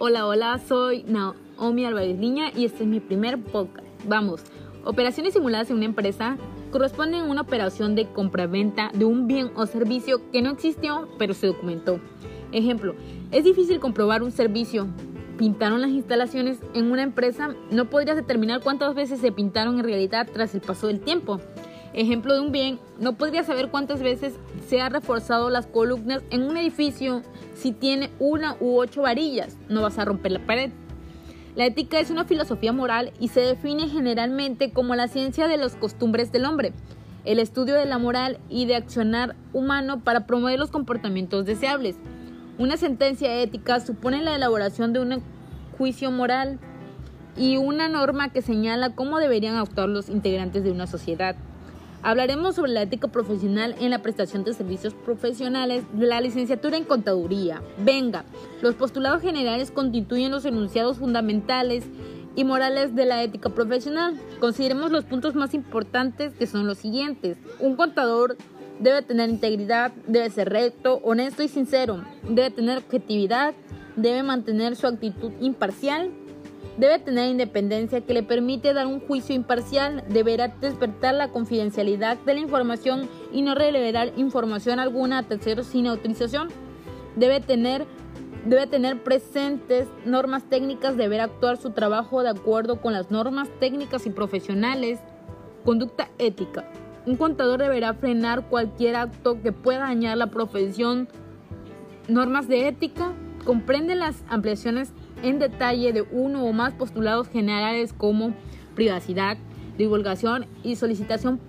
Hola, hola, soy Naomi Álvarez Liña y este es mi primer podcast. Vamos, operaciones simuladas en una empresa corresponden a una operación de compra-venta de un bien o servicio que no existió pero se documentó. Ejemplo, es difícil comprobar un servicio. Pintaron las instalaciones en una empresa, no podrías determinar cuántas veces se pintaron en realidad tras el paso del tiempo. Ejemplo de un bien, no podrías saber cuántas veces se ha reforzado las columnas en un edificio si tiene una u ocho varillas, no vas a romper la pared. La ética es una filosofía moral y se define generalmente como la ciencia de las costumbres del hombre, el estudio de la moral y de accionar humano para promover los comportamientos deseables. Una sentencia ética supone la elaboración de un juicio moral y una norma que señala cómo deberían actuar los integrantes de una sociedad. Hablaremos sobre la ética profesional en la prestación de servicios profesionales de la licenciatura en contaduría. Venga, los postulados generales constituyen los enunciados fundamentales y morales de la ética profesional. Consideremos los puntos más importantes que son los siguientes. Un contador debe tener integridad, debe ser recto, honesto y sincero, debe tener objetividad, debe mantener su actitud imparcial, Debe tener independencia que le permite dar un juicio imparcial, deberá despertar la confidencialidad de la información y no revelar información alguna a terceros sin autorización. Debe tener, debe tener presentes normas técnicas, deberá actuar su trabajo de acuerdo con las normas técnicas y profesionales. Conducta ética. Un contador deberá frenar cualquier acto que pueda dañar la profesión. Normas de ética. Comprende las ampliaciones en detalle de uno o más postulados generales como privacidad, divulgación y solicitación.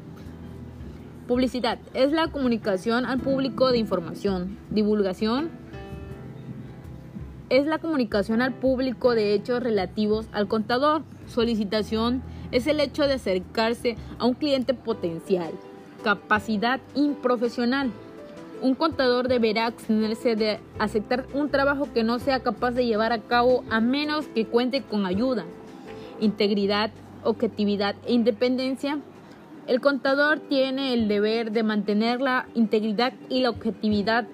Publicidad es la comunicación al público de información. Divulgación es la comunicación al público de hechos relativos al contador. Solicitación es el hecho de acercarse a un cliente potencial. Capacidad improfesional un contador deberá abstenerse de aceptar un trabajo que no sea capaz de llevar a cabo a menos que cuente con ayuda, integridad, objetividad e independencia. El contador tiene el deber de mantener la integridad y la objetividad.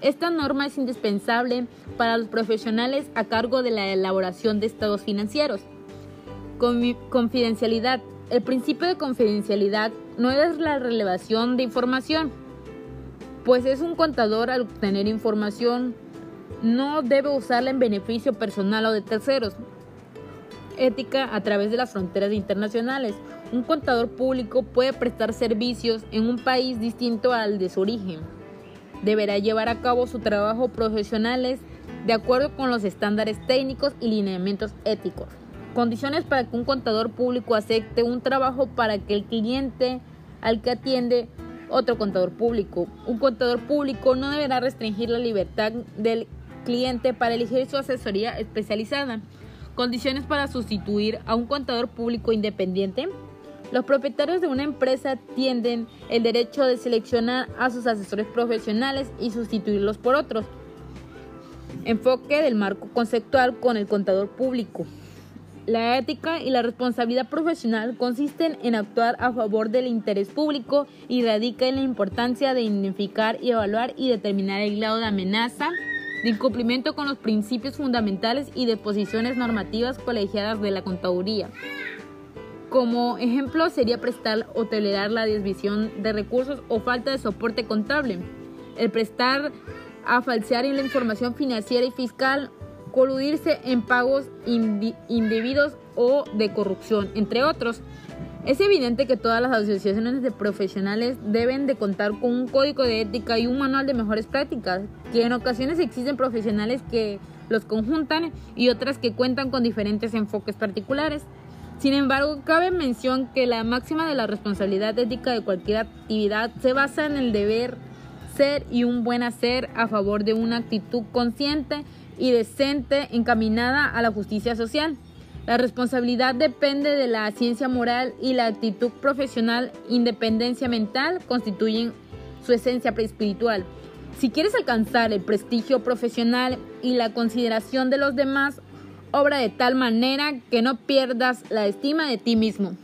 Esta norma es indispensable para los profesionales a cargo de la elaboración de estados financieros. Confidencialidad. El principio de confidencialidad no es la relevación de información pues es un contador al obtener información, no debe usarla en beneficio personal o de terceros. Ética a través de las fronteras internacionales. Un contador público puede prestar servicios en un país distinto al de su origen. Deberá llevar a cabo su trabajo profesionales de acuerdo con los estándares técnicos y lineamientos éticos. Condiciones para que un contador público acepte un trabajo para que el cliente al que atiende otro contador público. Un contador público no deberá restringir la libertad del cliente para elegir su asesoría especializada. Condiciones para sustituir a un contador público independiente. Los propietarios de una empresa tienen el derecho de seleccionar a sus asesores profesionales y sustituirlos por otros. Enfoque del marco conceptual con el contador público. La ética y la responsabilidad profesional consisten en actuar a favor del interés público y radica en la importancia de identificar y evaluar y determinar el grado de amenaza, de incumplimiento con los principios fundamentales y de posiciones normativas colegiadas de la contaduría. Como ejemplo sería prestar o tolerar la desvisión de recursos o falta de soporte contable, el prestar a falsear la información financiera y fiscal coludirse en pagos indebidos o de corrupción, entre otros. Es evidente que todas las asociaciones de profesionales deben de contar con un código de ética y un manual de mejores prácticas, que en ocasiones existen profesionales que los conjuntan y otras que cuentan con diferentes enfoques particulares. Sin embargo, cabe mención que la máxima de la responsabilidad ética de cualquier actividad se basa en el deber ser y un buen hacer a favor de una actitud consciente y decente encaminada a la justicia social. La responsabilidad depende de la ciencia moral y la actitud profesional, independencia mental constituyen su esencia preespiritual. Si quieres alcanzar el prestigio profesional y la consideración de los demás, obra de tal manera que no pierdas la estima de ti mismo.